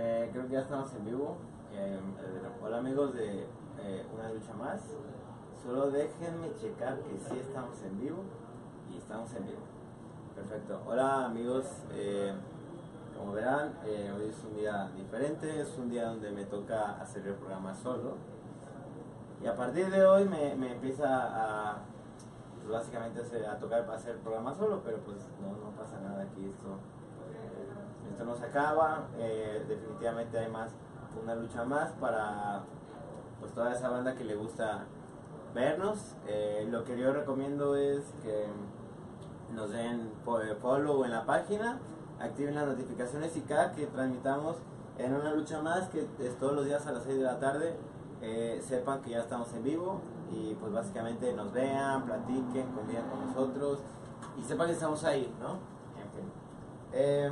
Eh, creo que ya estamos en vivo. Eh, eh, hola amigos de Una Lucha Más. Solo déjenme checar que sí estamos en vivo. Y estamos en vivo. Perfecto. Hola amigos. como verán, hoy es un día diferente. Es un día donde me toca hacer el programa solo. Y a partir de hoy me, me empieza a, pues, básicamente a tocar hacer el programa solo. Pero pues no, no pasa nada aquí. Esto esto no se acaba, eh, definitivamente hay más, una lucha más para pues toda esa banda que le gusta vernos. Eh, lo que yo recomiendo es que nos den eh, follow en la página, activen las notificaciones y cada que transmitamos en una lucha más, que es todos los días a las 6 de la tarde, eh, sepan que ya estamos en vivo y pues básicamente nos vean, platiquen, convivan con nosotros y sepan que estamos ahí, ¿no? Eh,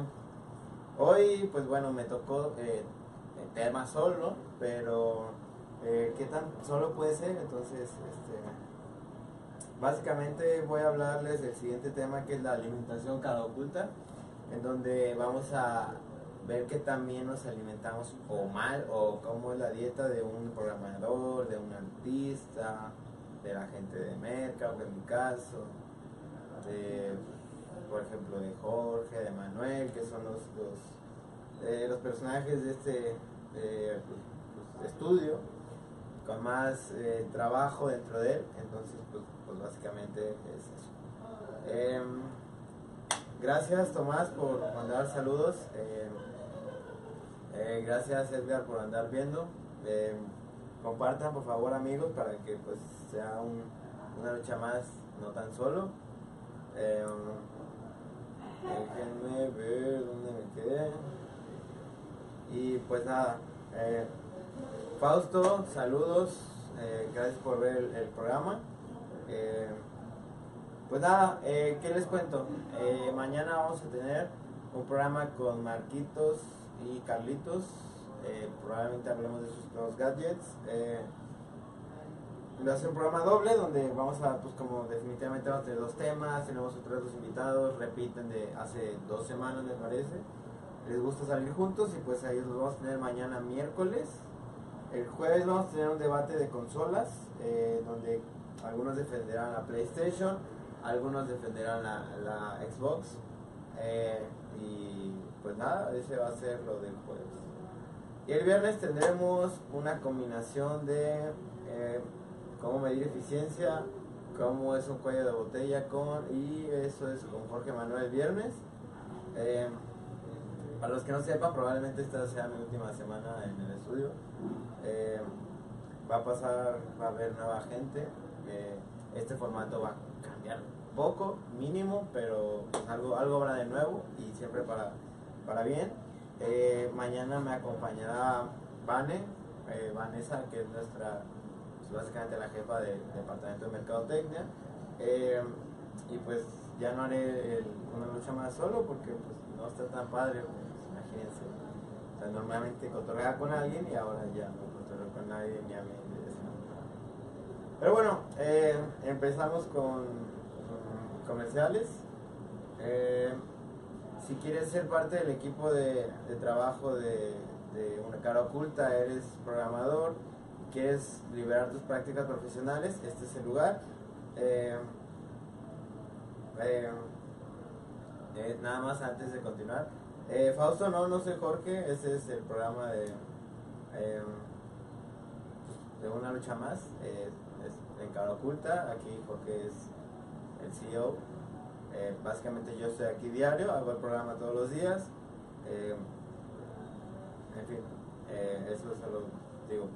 Hoy, pues bueno, me tocó eh, el tema solo, pero eh, ¿qué tan solo puede ser? Entonces, este, básicamente voy a hablarles del siguiente tema que es la alimentación cara oculta, en donde vamos a ver qué tan bien nos alimentamos o mal, o cómo es la dieta de un programador, de un artista, de la gente de Merca, en mi caso, de por ejemplo de Jorge, de que son los, los, eh, los personajes de este eh, pues, pues, estudio, con más eh, trabajo dentro de él, entonces pues, pues básicamente es eso. Em, gracias Tomás por mandar saludos, em, gracias Edgar por andar viendo, Em, compartan por favor amigos para que pues sea un- una lucha más, no tan solo. Déjenme ver dónde me quedé. Y pues nada, eh, Fausto, saludos, eh, gracias por ver el, programa. Eh, pues nada, ¿qué les cuento? Mañana vamos a tener un programa con Marquitos y Carlitos. probablemente hablemos de sus nuevos gadgets. Va a ser un programa doble donde vamos a, pues como definitivamente vamos a tener dos temas, tenemos otros dos invitados, repiten de hace dos semanas me parece. Les gusta salir juntos y pues ahí los vamos a tener mañana miércoles. El jueves vamos a tener un debate de consolas, eh, donde algunos defenderán la PlayStation, algunos defenderán la, la Xbox. eh, y pues nada, ese va a ser lo del jueves. Y el viernes tendremos una combinación de eh, cómo medir eficiencia, cómo es un cuello de botella con, y eso es con Jorge Manuel el viernes. Eh, para los que no sepan, probablemente esta sea mi última semana en el estudio. Eh, va a pasar, va a haber nueva gente. eh, este formato va a cambiar poco, mínimo, pero pues algo, algo habrá de nuevo y siempre para, para bien. Mañana me acompañará Vane, Vanessa, que es nuestra, pues, básicamente la jefa del departamento de mercadotecnia. Eh, y pues ya no haré una lucha más solo porque pues no está tan padre, pues, imagínense. O sea, normalmente cotorrea con alguien y ahora ya no cotorreo con nadie ni a mí. Pero bueno, eh, empezamos con comerciales. Eh, si quieres ser parte del equipo de, trabajo de una cara oculta, eres programador, quieres liberar tus prácticas profesionales, este es el lugar. Eh, eh, eh, nada más antes de continuar. Fausto, no, no soy Jorge, ese es el programa de, eh, de una lucha más, es en cara oculta, aquí Jorge es el CEO. Básicamente yo estoy aquí diario, hago el programa todos los días. en fin, eso solo digo,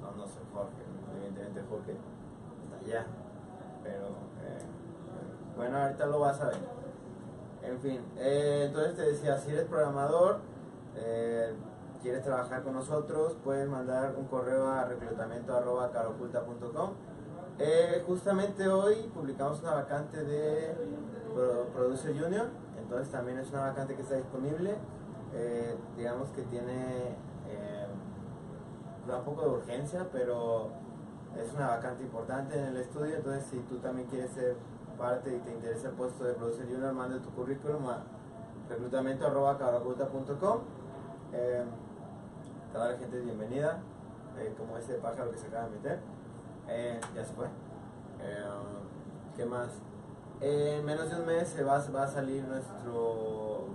no, no soy Jorge, evidentemente Jorge está allá. Pero eh, bueno, ahorita lo vas a ver. En fin, eh, entonces te decía, si eres programador, eh, quieres trabajar con nosotros, puedes mandar un correo a reclutamiento.caroculta.com. Eh, justamente hoy publicamos una vacante de Pro- Producer Junior, entonces también es una vacante que está disponible. Digamos que tiene da un poco de urgencia, pero es una vacante importante en el estudio, entonces si tú también quieres ser parte y te interesa el puesto de Producer Junior, manda tu currículum a reclutamiento.com. Eh, toda la gente es bienvenida, eh, como ese pájaro que se acaba de meter. Eh, ya se fue. Eh, ¿Qué más? En menos de un mes se va, va a salir nuestro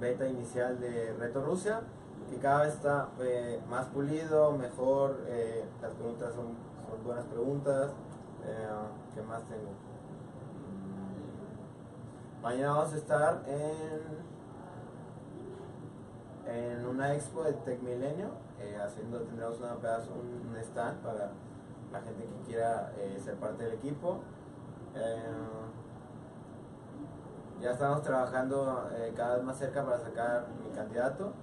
beta inicial de Reto Rusia, que cada vez está eh, más pulido, mejor, eh, las preguntas son, buenas preguntas. Eh, ¿Qué más tengo? Mm, Mañana vamos a estar en en una expo de Tech Milenio, eh, haciendo, tendremos una pedazo, un stand para la gente que quiera ser parte del equipo. Ya estamos trabajando cada vez más cerca para sacar mi candidato.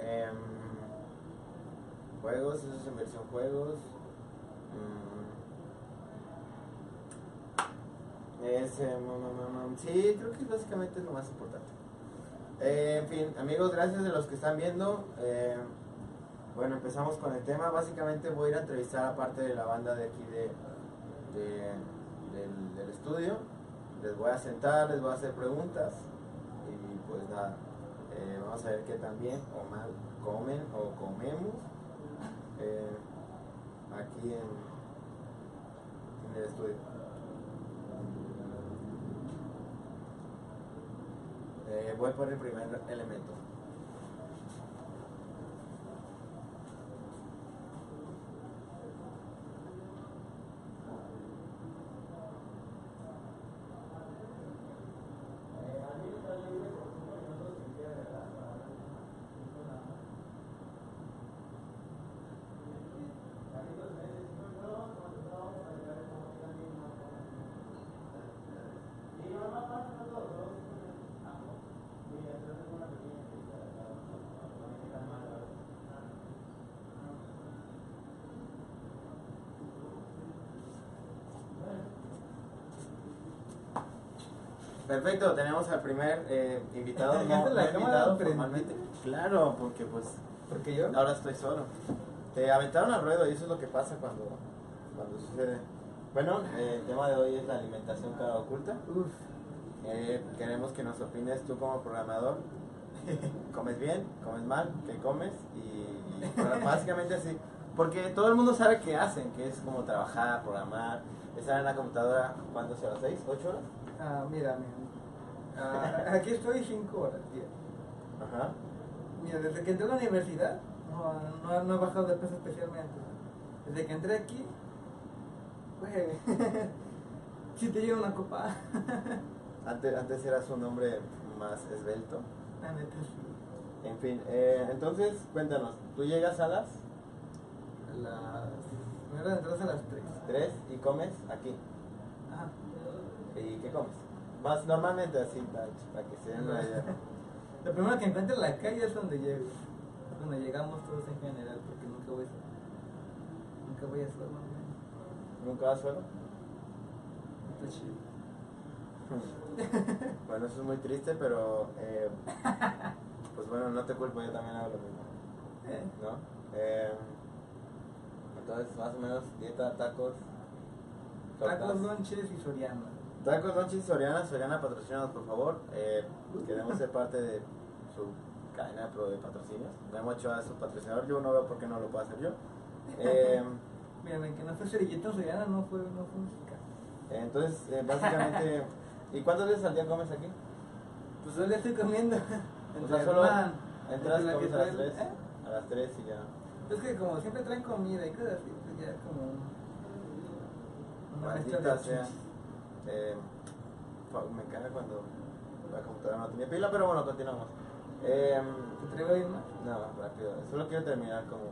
Em, juegos, eso es inversión juegos. Mm. Es, eh, mm, mm, mm, sí, creo que básicamente es lo más importante. Eh, en fin, amigos, gracias de los que están viendo. Eh, bueno, empezamos con el tema. Básicamente voy a ir a entrevistar a parte de la banda de aquí de, de- del, del estudio. Les voy a sentar, les voy a hacer preguntas y pues nada, eh, vamos a ver qué tan bien o mal comen o comemos eh, aquí en, en el estudio. Eh, voy por el primer elemento. Perfecto, tenemos al primer eh, invitado, no, ¿Dejaste no la cámara invitado formalmente. Claro, porque pues Porque yo. ahora estoy solo. Te aventaron al ruedo y eso es lo que pasa cuando, cuando sucede. Bueno, eh, el tema de hoy es la alimentación cara oculta. Uf. Eh, queremos que nos opines tú como programador. ¿Comes bien? ¿Comes mal? ¿Qué comes? Y, y básicamente así. Porque todo el mundo sabe qué hacen, que es como trabajar, programar, estar en la computadora, ¿cuántas horas? ¿Seis? ¿Ocho horas? Ah, mira, mira. Ah, aquí estoy cinco horas, tío. Ajá. Mira, desde que entré a la universidad, no, no, no he bajado de peso especialmente. Desde que entré aquí, güey, si te llevo una copa. Antes, antes eras un hombre más esbelto. La neta, sí. En fin, eh, entonces cuéntanos, ¿tú llegas a las A las. Me entrar a las tres. 3 y comes aquí? ¿Y qué comes? Más normalmente así, para, para que se den una idea. Lo primero que encuentro en la calle es donde llego. Donde llegamos todos en general, porque nunca voy solo. Nunca voy a solo, man. ¿Nunca vas solo? Está chido. Bueno, eso es muy triste, pero eh, pues bueno, no te culpo, yo también hago lo mismo, Eh, ¿no? Eh, entonces, más o menos, dieta, tacos, tortas. Tacos, lonches y soriano. Tacos, Lonchis, Soriana, Soriana, patrocinados por favor. Eh, queremos ser parte de su cadena de patrocinios. Memo Ochoa es su patrocinador, yo no veo por qué no lo puedo hacer yo. Eh, Mira, que no fue cerillito soriano, no fue, no fue música. entonces, eh, básicamente, ¿y cuántas veces al día comes aquí? Pues hoy le estoy comiendo. O sea, solo hermano, entras, la comes a las trae- 3, ¿eh? a las 3 y ya. Es que como siempre traen comida y cosas así, pues ya como Maldita sea. Eh, me caga cuando la computadora no tenía pila, pero bueno, continuamos. Eh, ¿Te traigo ahí más? no, rápido, solo quiero terminar como...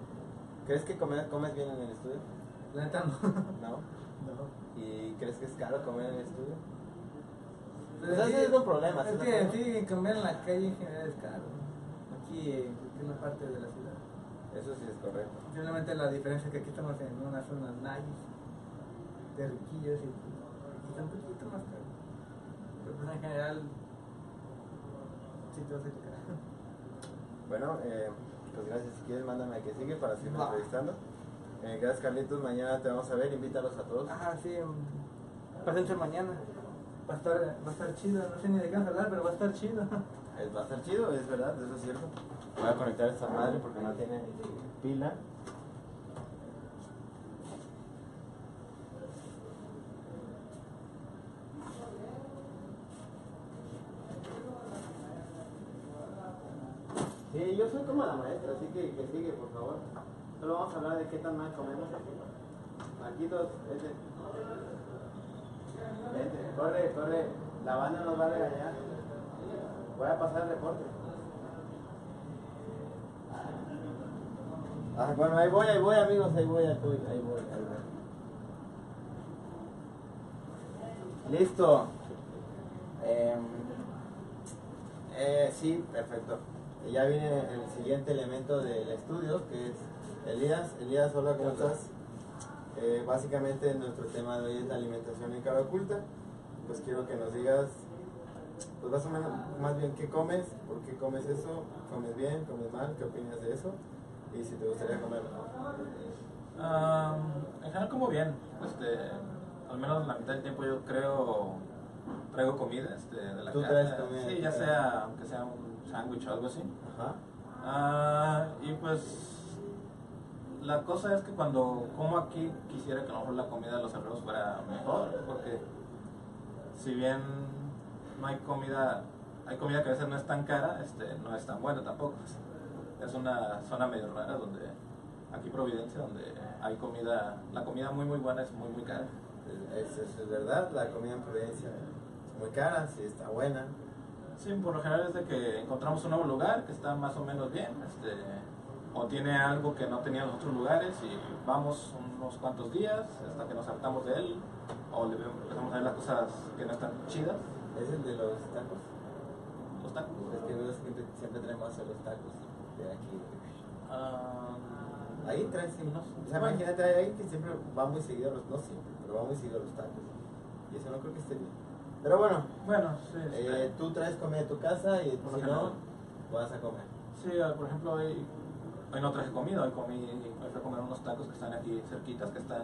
¿Crees que comes, comes bien en el estudio? La neta no. ¿No? no. ¿Y crees que es caro comer en el estudio? Pues es un problema, Es ¿sí que no? sí, comer en la calle en general es caro. Aquí en cualquier parte de la ciudad. Eso sí es correcto. Simplemente la diferencia es que aquí estamos en una zona nice, de riquillos y está un poquito más caro. Pero pues en general, sí te vas a quedar. Bueno, eh, pues gracias. Si quieres, mándame a que sigue para seguir Va. entrevistando. Eh, gracias, Carlitos. Mañana te vamos a ver. Invítalos a todos. Ajá, sí, pásense mañana. Va a estar, va a estar chido, no sé ni de qué a hablar, pero va a estar chido. Es, va a estar chido, es verdad, eso es cierto. Voy a conectar esta madre porque no tiene pila. Soy como la maestra, así que que sigue, por favor. Solo vamos a hablar de qué tan mal comemos aquí. Marquitos, vete. Vete, corre, corre. La banda nos va a regañar. Voy a pasar el reporte. Ah, bueno, ahí voy, ahí voy, amigos, ahí voy, ahí voy, ahí voy, ahí voy. Listo. Em, eh, sí, perfecto. Y ya viene el siguiente elemento del estudio, que es Elías. Elías, hola, ¿cómo estás? Eh, básicamente nuestro tema de hoy es la alimentación en cara oculta. Pues quiero que nos digas, pues más o menos, más bien qué comes, por qué comes eso, comes bien, comes mal, qué opinas de eso y si te gustaría comer. Ah, en general como bien, este, al menos la mitad del tiempo yo creo traigo comida este, de la Tú casa. traes comida Sí, ya sea, aunque sea un sándwich o algo así. Ajá. Ah, y pues la cosa es que cuando como aquí quisiera que a lo mejor la comida de los herreros fuera mejor, porque si bien no hay comida, hay comida que a veces no es tan cara, este, no es tan buena tampoco. Es una zona medio rara donde aquí Providencia, donde hay comida, la comida muy muy buena es muy muy cara. Es, es, es verdad, la comida en Providencia es muy cara, sí está buena. Sí, por lo general es de que encontramos un nuevo lugar que está más o menos bien, este, o tiene algo que no tenía en los otros lugares y vamos unos cuantos días hasta que nos hartamos de él, o le empezamos a ver las cosas que no están chidas, ¿Es el de los tacos? los tacos. Es que veo siempre, siempre tenemos los tacos de aquí. Ah, Ahí traes. No. O sea, imagínate, hay alguien que siempre va muy seguido a los, no siempre, pero va muy seguido a los tacos. Y eso no creo que esté bien. Pero bueno, bueno, sí, eh, tú traes comida de tu casa y Por si lo no, vas a comer. sí, ah, por ejemplo, hoy, hoy no traje comida, hoy comí, hoy fui a comer unos tacos que están aquí cerquitas, que están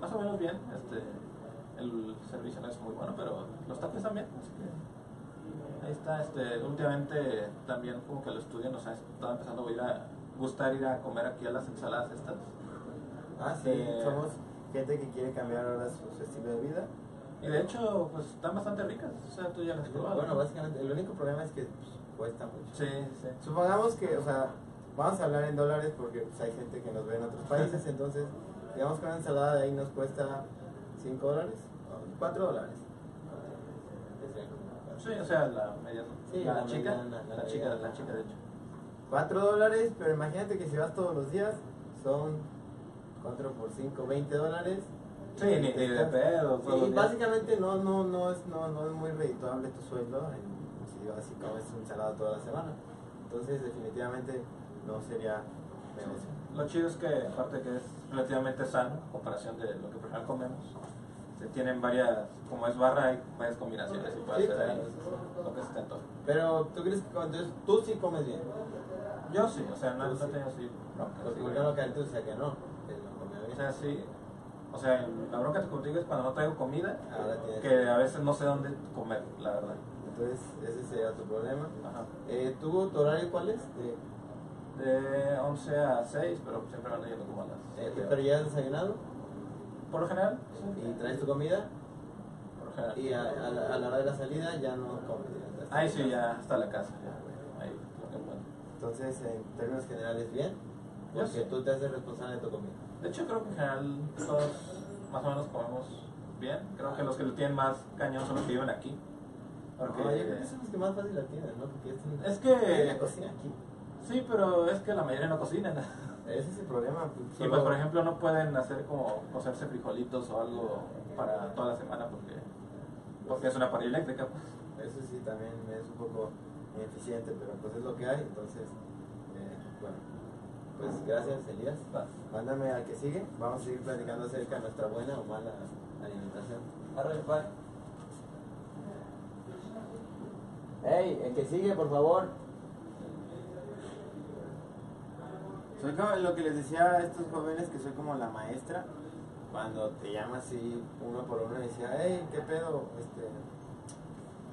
más o menos bien, este, el servicio no es muy bueno, pero los tacos están bien, así que ahí está, este, últimamente también como que el estudio nos ha estado empezando a ir a gustar ir a comer aquí a las ensaladas estas. Ah, sí, Este, somos gente que quiere cambiar ahora su, su estilo de vida. Y de hecho, pues están bastante ricas, o sea, tú ya las has probado. Bueno, ¿no? básicamente, el único problema es que pues, cuesta mucho. Sí, sí. Supongamos que, o sea, vamos a hablar en dólares porque pues, hay gente que nos ve en otros países, entonces, digamos que una ensalada de ahí nos cuesta 5 dólares, 4 dólares. Sí, o sea, la media, Sí, la, la chica, mediana, la la, chica, mediana. la chica de hecho. 4 dólares, pero imagínate que si vas todos los días, son 4 por 5, 20 dólares. Sí, ni, ni de pedo. Sí, los días. básicamente no, no, no, es, no, no es muy redituable tu sueldo en- si vas y comes ensalada toda la semana. Entonces, definitivamente no sería negocio. Lo chido es que, aparte que es relativamente sano, en comparación de lo que por ejemplo comemos, se tienen varias, como es barra, hay varias combinaciones y puedes Sí, hacer claro. lo que se te antoje. Pero, ¿tú crees que entonces tú sí comes bien? Yo sí, o sea, no, Tú no sí. tengo así broncas. Porque sí, ejemplo, que antes decía que no, que no comía O bien. sea, sí. O sea, la bronca que te contigo es cuando no traigo comida, Ahora tienes que a veces no sé dónde comer, la verdad. Entonces, ese sería tu problema. Ajá. Eh, ¿tú, tu horario cuál es? De, De 11 a 6, pero siempre ando yendo como a las eh, 7. ¿Pero ya has desayunado? Por lo general, sí. ¿Y traes tu comida? Por lo general. Y a, a la, a la hora de la salida ya no comes. Ahí sí, ya hasta la casa. Ya, ahí lo que puedo. Entonces, en términos generales, bien. Porque tú te haces responsable de tu comida. De hecho, creo que en general todos más o menos comemos bien. Creo que los que lo tienen más cañón son los que viven aquí. Porque No, yo creo que son los que más fácil la tienen, ¿no? Porque es, Es que- la cocina aquí. sí, pero es que la mayoría no cocinan. Ese es el problema. pues, Y pues, por ejemplo, no pueden hacer como cocerse frijolitos o algo para toda la semana porque, porque es una parrilla eléctrica. Pues. Eso sí también es un poco ineficiente, pero pues es lo que hay. Entonces, eh, bueno, pues gracias Elías. Mándame al que sigue. Vamos a seguir platicando acerca de nuestra buena o mala alimentación. Arre, pa. Ey, el que sigue, por favor. Soy como lo que les decía a estos jóvenes que soy como la maestra. Cuando te llama así uno por uno y decía, hey, ¿qué pedo? Este,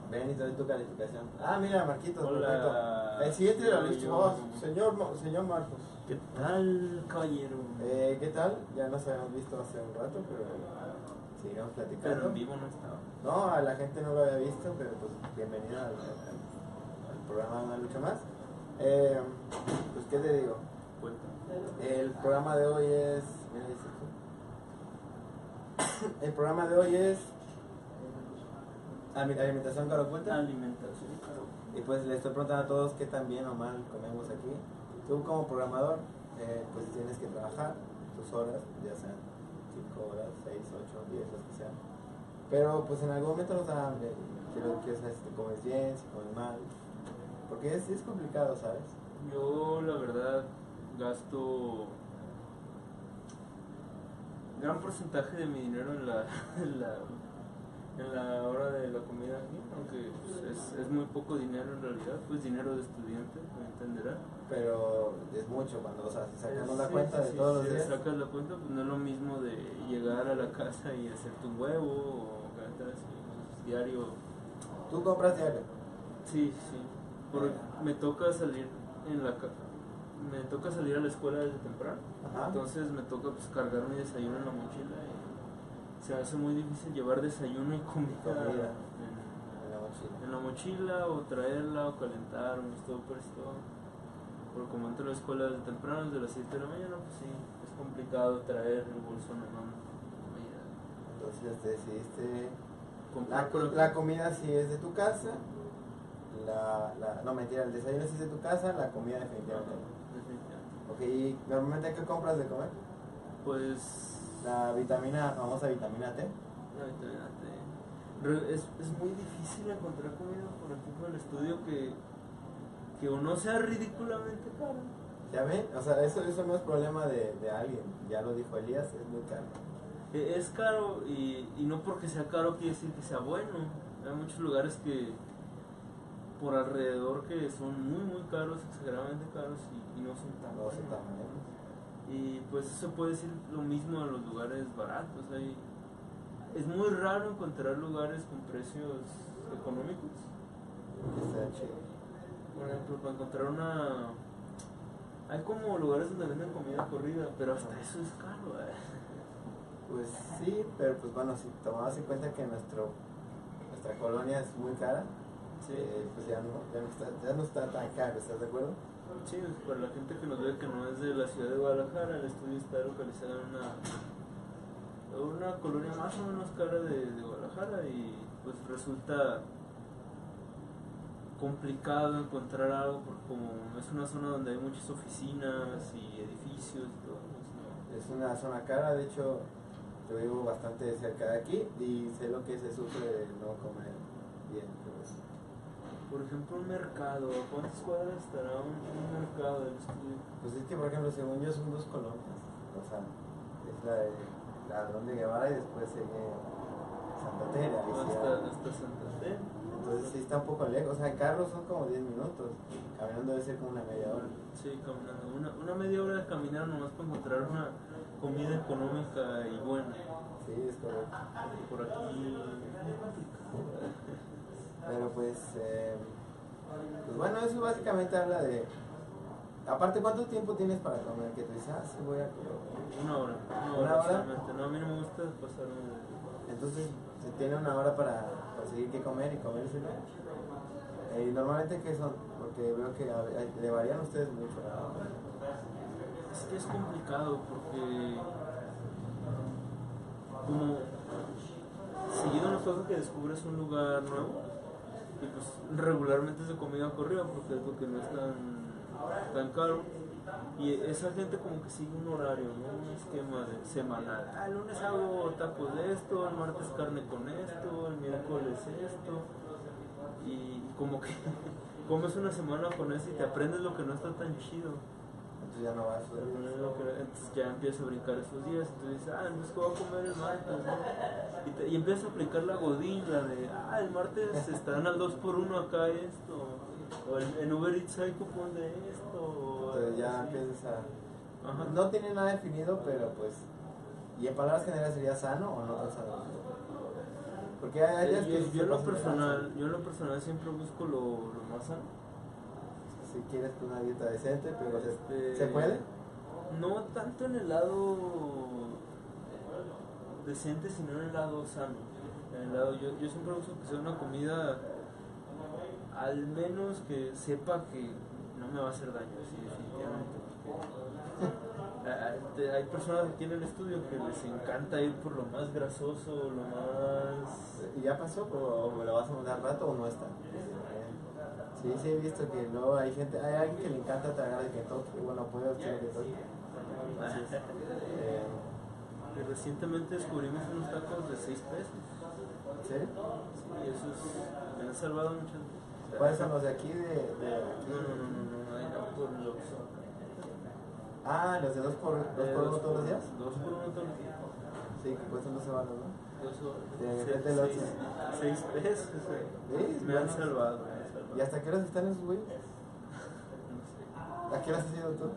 Ven y te doy tu calificación. Ah, mira, Marquitos, Hola. perfecto. El siguiente era listo. Yo- Oh, señor, Mo- señor Marcos. ¿Qué tal, caballero? Eh, ¿Qué tal? Ya nos habíamos visto hace un rato, pero sigamos Pero platicando. en vivo no estaba. No, a la gente no lo había visto, pero pues bienvenido al, al- al programa Una Lucha Más. Eh, pues, ¿qué te digo? El programa de hoy es. El programa de hoy es. ali- Alimentación cara oculta. Alimentación, claro. Y pues le estoy preguntando a todos qué tan bien o mal comemos aquí. Tú como programador, eh, pues tienes que trabajar tus horas, ya sean 5 horas, 6, 8, 10, las que sean. Pero pues en algún momento nos da hambre. Quiero, quiero saber si te comes bien, si comes mal. Porque es, es complicado, ¿sabes? Yo, la verdad, gasto gran porcentaje de mi dinero en la, en la, en la hora de la comida aquí, aunque pues, es, es muy poco dinero en realidad, pues dinero de estudiante, me entenderá. Pero es mucho cuando, o sea, si sacamos Sí, la cuenta de sí, todos si los días. sacas la cuenta, pues no es lo mismo de llegar a la casa y hacerte un huevo o gastar así, pues, diario. Tú compras diario. Sí, sí. Porque me toca salir en la me toca salir a la escuela desde temprano. Ajá. Entonces me toca pues cargar mi desayuno en la mochila y se hace muy difícil llevar desayuno y comida Comida. en, En la mochila. en la mochila o traerla o calentar un stopper y todo. Porque como entro a la escuela desde temprano, desde las 7 de la mañana, pues sí, es complicado traer el bolso en la mano. Entonces te decidiste. La, la comida si es de tu casa. La, la, no, mentira, el desayuno si es de tu casa, la comida definitivamente. definitivamente. Ok, ¿y normalmente qué compras de comer? Pues La vitamina, famosa vitamina T. La vitamina T. Es, es muy difícil encontrar comida, por ejemplo, el estudio que, que o no sea ridículamente caro. ¿Ya ven? O sea, eso, eso no es problema de, de alguien. Ya lo dijo Elías, es muy caro. E- Es caro y, y no porque sea caro quiere decir que sea bueno. Hay muchos lugares que por alrededor que son muy muy caros, exageradamente caros y, y no son tan No sé buenos. Y pues eso puede decir lo mismo a los lugares baratos. Hay, es muy raro encontrar lugares con precios económicos. Está. Por ejemplo, para encontrar una... Hay como lugares donde venden comida corrida, pero hasta eso es caro. ¿eh? Pues sí, pero pues bueno, si tomamos en cuenta que nuestro, nuestra colonia es muy cara, Sí. eh, pues ya no, ya, no está, ya no está tan caro, ¿estás de acuerdo? Sí, para la gente que nos ve que no es de la ciudad de Guadalajara, el estudio está localizado en una, una colonia más o menos cara de, de Guadalajara y pues resulta complicado encontrar algo porque como es una zona donde hay muchas oficinas y edificios y todo. pues. Es una zona cara, de hecho yo vivo bastante cerca de aquí y sé lo que se sufre de no comer. Por ejemplo, un mercado, ¿a ¿cuántas cuadras estará un, un mercado del estudio? Pues es que por ejemplo según yo son dos colonias, o sea, es la de la Ladrón de Guevara y después sigue Santa ahí sí Hasta, hay- hasta Santa Fe. Entonces sí está un poco lejos, o sea en carro son como 10 minutos, caminando debe ser como una media hora. Sí, caminando. Una, una media hora de caminar nomás para encontrar una comida económica y buena. Sí, es correcto. Por aquí. Pero pues, eh, pues bueno, eso básicamente habla de... Aparte, ¿cuánto tiempo tienes para comer? Que tú dices, ah, sí voy a comer. Una hora. Una ¿Una hora. No, a mí no me gusta pasarme. Entonces, se tiene una hora para conseguir qué comer y comer ese día. Eh, ¿Y normalmente qué son? Porque veo que a- a- le varían ustedes mucho. ¿no? Es que es complicado porque. Como. Seguido nos pasa que descubres un lugar nuevo y pues regularmente es de comida corrida porque es lo que no es tan, tan caro. Y esa gente como que sigue un horario, ¿no? un esquema de semanal. Ah, el lunes hago tacos de esto, el martes carne con esto, el miércoles esto. Y como que comes una semana con eso y te aprendes lo que no está tan chido. Entonces ya no vas. Que- Entonces ya empiezas a brincar esos días, entonces dices, ah, entonces ¿qué voy a comer el martes? no? Y, te- y empiezas a aplicar la godilla de, ah, el martes estarán al 2x1 acá esto, o en, en Uber Eats hay cupón de esto, o Entonces ya empiezas a... Ajá. No tiene nada definido, pero pues... ¿Y en palabras generales sería sano o no tan sano? Porque hay, hay que yo, sí yo en lo personal, yo en lo personal siempre busco lo, lo más sano. Si quieres una dieta decente, pero Este, ¿se puede? No tanto en el lado decente, sino en el lado sano. En el lado, yo, yo siempre busco que sea una comida al menos que sepa que no me va a hacer daño, sí, definitivamente. ah, te- Hay personas aquí en el estudio que les encanta ir por lo más grasoso, lo más... ¿Y ya pasó? ¿O me lo vas a mandar rato o no está? Sí, sí, he visto que luego hay gente, hay alguien que le encanta tragar de Kentucky, bueno, puede obtener Kentucky. Entonces, eh, Y recientemente descubrimos unos tacos de 6 pesos. ¿En serio? Y esos me han salvado veces. ¿Cuáles son los de aquí? De, de- No, no, no, no, no, no por los. Ah, los de dos por, dos eh, por uno dos todos los días. Dos por uno todos los días. Sí, que cuestan 12 baros, ¿no? Dos o- De seis- repente los- seis, seis pesos. güey. Sí, Me han salvado, me han salvado. ¿Y hasta qué horas están esos güeyes? No sé. ¿A qué horas has ido tú?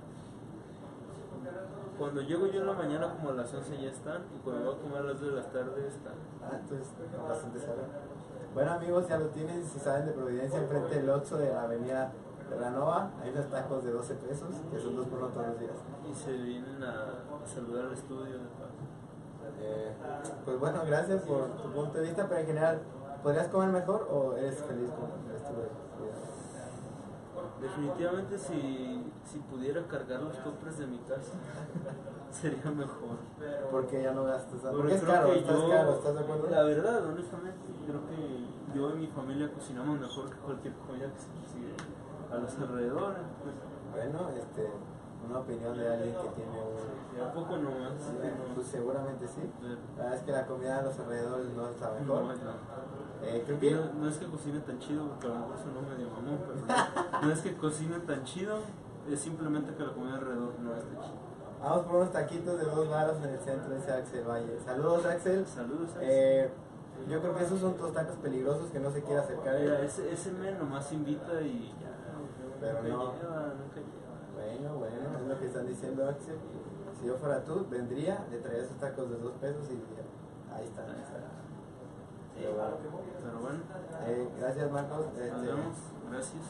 Cuando llego yo en la mañana, como a las 11 ya están. Y cuando voy a comer a las 2 de la tarde, están. Ah, entonces bastante saben. Bueno amigos, ya lo tienen, si saben de Providencia, enfrente del Oxxo de la avenida Terranova, hay unos tacos de 12 pesos, que son dos por uno todos los días. Y se vienen a saludar al estudio de paso. Eh, pues bueno, gracias por tu punto de vista, pero en general, ¿podrías comer mejor o eres feliz con el estilo de vida? Definitivamente si, si pudiera cargar los topres de mi casa sería mejor. Porque ya no gastas, tanto? Porque porque es creo caro, que estás yo- caro, ¿estás de acuerdo? La verdad, honestamente, creo que yo y mi familia cocinamos mejor que cualquier comida que se consigue a los alrededores. Pues, Bueno, este, una opinión de alguien que tiene un... poco nomás. Sí, no- pues seguramente sí. La verdad es que la comida a los alrededores no es la mejor. no, no. Eh, creo que... no, no es que cocine tan chido, porque a lo mejor sonó medio mamón, pero no, no es que cocine tan chido, es simplemente que la comida alrededor no está chida. Vamos por unos taquitos de dos varos en el centro, dice Axel Valle. Saludos Axel. Saludos, Axel. Eh, yo creo que esos son dos tacos peligrosos que no se quiere acercar. Mira, ese, ese men nomás invita y ya. Pero nunca no. lleva, nunca lleva. Bueno, bueno, es lo que están diciendo Axel. Si yo fuera tú, vendría, le traería esos tacos de dos pesos y diría, ahí están. ahí están. Pero bueno. Pero bueno, Eh, gracias Marcos. Este, nos vemos. Gracias.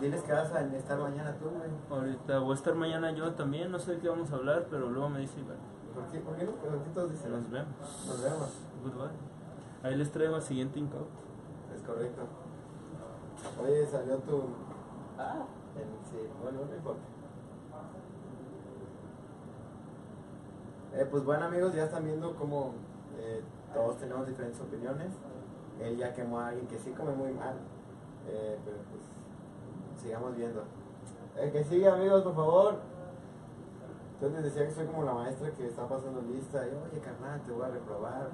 diles que vas a estar mañana tú, güey. Ahorita voy a estar mañana yo también, no sé de qué vamos a hablar, pero luego me dice Iván. ¿Por qué, por qué no? ¿Por qué todos dicen? Nos vemos. Nos vemos. Goodbye. Ahí les traigo el siguiente incauto. Es correcto. Oye, salió tu. Ah, el- sí, bueno, no importa. Eh, pues bueno, amigos, ya están viendo cómo eh, todos tenemos diferentes opiniones. Él ya quemó a alguien que sí come muy mal. Eh, pero pues, sigamos viendo. El que sigue, amigos, por favor. Entonces decía que soy como la maestra que está pasando lista. Y, oye, carnal, te voy a reprobar.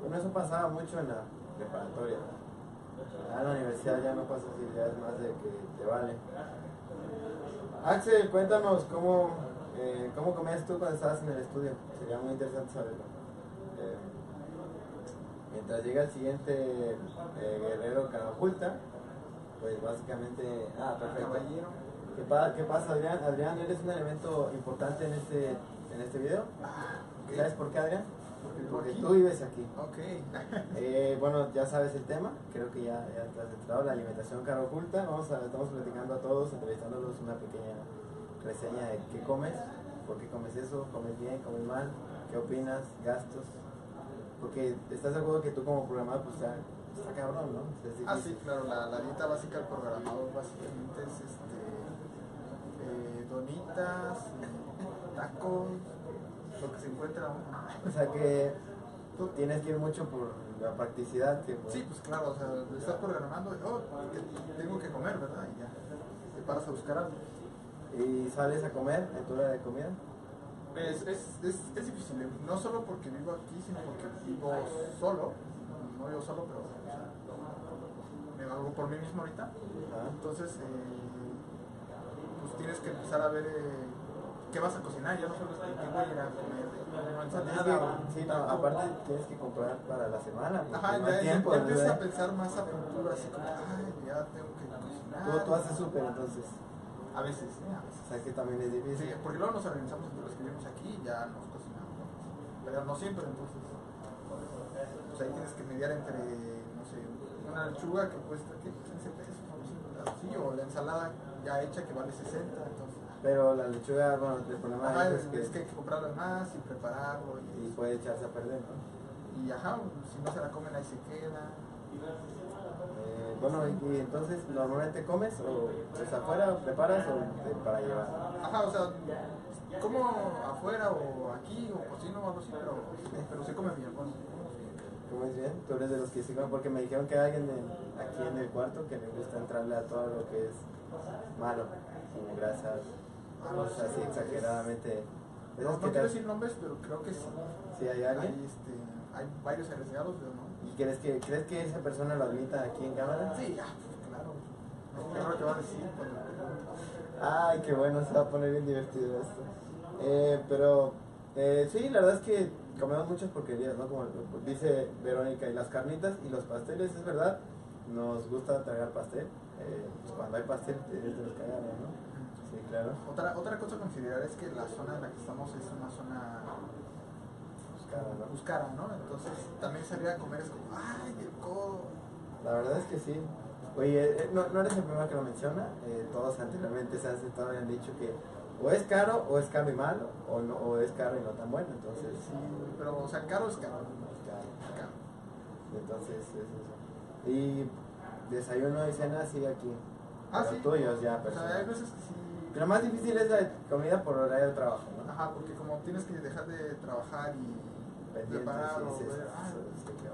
Bueno, eso pasaba mucho en la preparatoria. En la universidad ya no pasa así, ya es más de que te vale. Axel, cuéntanos cómo, eh, cómo comías tú cuando estabas en el estudio. Sería muy interesante saberlo. Eh, mientras llega el siguiente eh, guerrero cara oculta, pues básicamente... Ah, perfecto. ¿Qué, pa- ¿Qué pasa, Adrián? Adrián, eres un elemento importante en este, en este video. ¿Sabes por qué, Adrián? Porque tú vives aquí. Ok. Eh, bueno, ya sabes el tema, creo que ya, ya te has entrado, la alimentación cara oculta. Vamos a, estamos platicando a todos, entrevistándolos una pequeña reseña de qué comes, por qué comes eso, comes bien, comes mal, qué opinas, gastos. Porque estás de acuerdo que tú como programador, pues está, está cabrón, ¿no? O sea, es Ah, sí, claro, la, la dieta básica del programador básicamente es este, eh, donitas, tacos, lo que se encuentra. O sea que tú tienes que ir mucho por la practicidad que pues, Sí, pues claro, o sea, estás programando, oh, tengo que comer, ¿verdad? Y ya, te paras a buscar algo. Y sales a comer en tu hora de comida. Es, es, es, es difícil, no solo porque vivo aquí, sino porque vivo solo, no vivo solo, pero o sea, me hago por mí mismo ahorita. Entonces, eh, pues tienes que empezar a ver eh, qué vas a cocinar, ya no solo es que qué voy a ir a comer, sí, no, aparte tienes que comprar para la semana. Ajá, ya, tiempo. ya empiezas a pensar más a futuro, así como, ay, ya tengo que cocinar. Tú, tú haces súper entonces. A veces, sí, a veces. O sea que también es Sí, difícil. porque luego nos organizamos entre los que vivimos aquí y ya nos cocinamos. ¿no? Pero no siempre, entonces. pues ahí tienes que mediar entre, no sé, una lechuga que cuesta, ¿qué? 15 pesos, así, sí, o la ensalada ya hecha que vale 60, entonces... Pero la lechuga, bueno, el problema Ajá, es, que, es que hay que comprarla más y prepararlo y y, puede echarse a perder, ¿no? y ajá, si no se la comen ahí se queda. Bueno, y, entonces, ¿normalmente comes o es afuera, preparas o de- para llevar? Ajá, o sea, como afuera o aquí o cocino o algo así, pero, pero se come bien, bueno. ¿Comes bien? Tú eres de los que sí comen, porque me dijeron que hay alguien en- aquí en el cuarto que le gusta entrarle a todo lo que es malo, como grasas, cosas así exageradamente. No, quiero decir nombres, pero creo que sí. ¿Sí hay Hay, alguien? este, hay varios arriesgados, pero no. ¿Y crees que, crees que esa persona lo admita aquí en cámara? Sí, ya, pues claro. No, ¿Qué es lo que va a decir? Ay, qué bueno, se va a poner bien divertido esto. Eh, pero eh, sí, la verdad es que comemos muchas porquerías, ¿no? Como dice Verónica, y las carnitas y los pasteles, es verdad, nos gusta tragar pastel. Eh, pues cuando hay pastel, tienes de los que agarran, ¿no? Sí, claro. Otra, otra cosa a considerar es que la zona en la que estamos es una zona Buscara, ¿no? Entonces también salir a comer es como, ay, el codo. La verdad es que sí. Oye, eh, no, no eres el primero que lo menciona. eh, todos anteriormente se han sentado y han dicho que o es caro o es caro y malo, o, no, o es caro y no tan bueno. Entonces, Sí, pero, o sea, caro es caro. es caro. caro. Entonces, es eso. Y desayuno y cena sí aquí. Ah, Pero sí. tuyos ya, O sea, hay veces que sí. Lo más difícil es la comida por horario de trabajo, ¿no? Ajá, porque como tienes que dejar de trabajar y prepararlo, sí, sí, sí,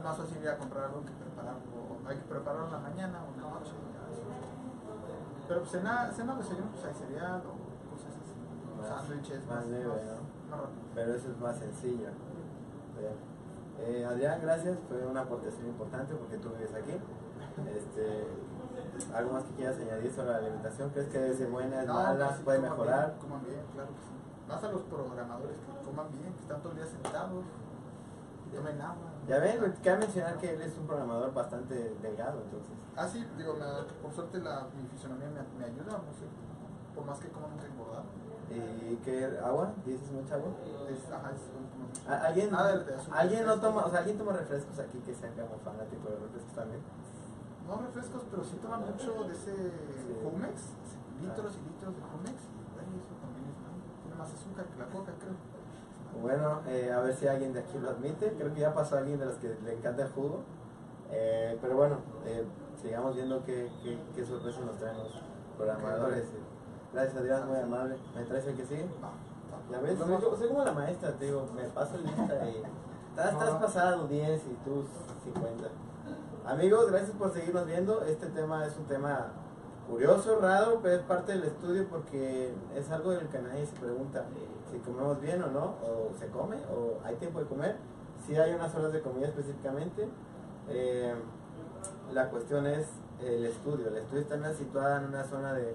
es más fácil ir a comprar algo que prepararlo. Hay que prepararlo en la mañana o en la noche. Pero pues cena, cena desayuno, pues hay cereal o cosas así. Sándwiches, más leve, ¿no? más. Pero eso es más sencillo. Eh, Adrián, gracias. Fue una aportación importante porque tú vives aquí. Este, ¿Algo más que quieras añadir sobre la alimentación? ¿Crees que debe ser buena, es No, mala, pues puede mejorar? Bien, coman bien, claro que sí. Más a los programadores que coman bien, que están todo el día sentados, que tomen agua. Ya ven, cabe mencionar que él es un programador bastante delgado, entonces. Ah, sí, digo, me- por suerte la, mi fisonomía me, me ayuda, no sé. Por más que coma nunca he engordado. ¿Y qué? ¿Agua? ¿Dices mucha agua? Es, ajá, es como- como- ¿A- ¿Alguien, de- de ¿alguien no toma, o sea, alguien toma refrescos aquí que sean como fanático de refrescos también? No refrescos, pero sí toman mucho de ese Sí. Jumex, litros y litros de Jumex. Ay, eso también es malo. Tiene más azúcar que la coca, creo. Bueno, eh, a ver si alguien de aquí lo admite. Creo que ya pasó alguien de los que le encanta el jugo. Eh, pero bueno, eh, sigamos viendo qué, qué, qué sorpresas nos traen los programadores. Gracias Adrián, muy amable. ¿Me traes el que sigue? Ya ves, soy, soy como la maestra, te digo, me paso lista y estás, estás pasado 10 y tú 50. Amigos, gracias por seguirnos viendo. Este tema es un tema curioso, raro, pero es parte del estudio porque es algo del que nadie se pregunta si comemos bien o no, o se come, o hay tiempo de comer. Si hay unas horas de comida específicamente. Eh, la cuestión es el estudio. El estudio está situada en una zona de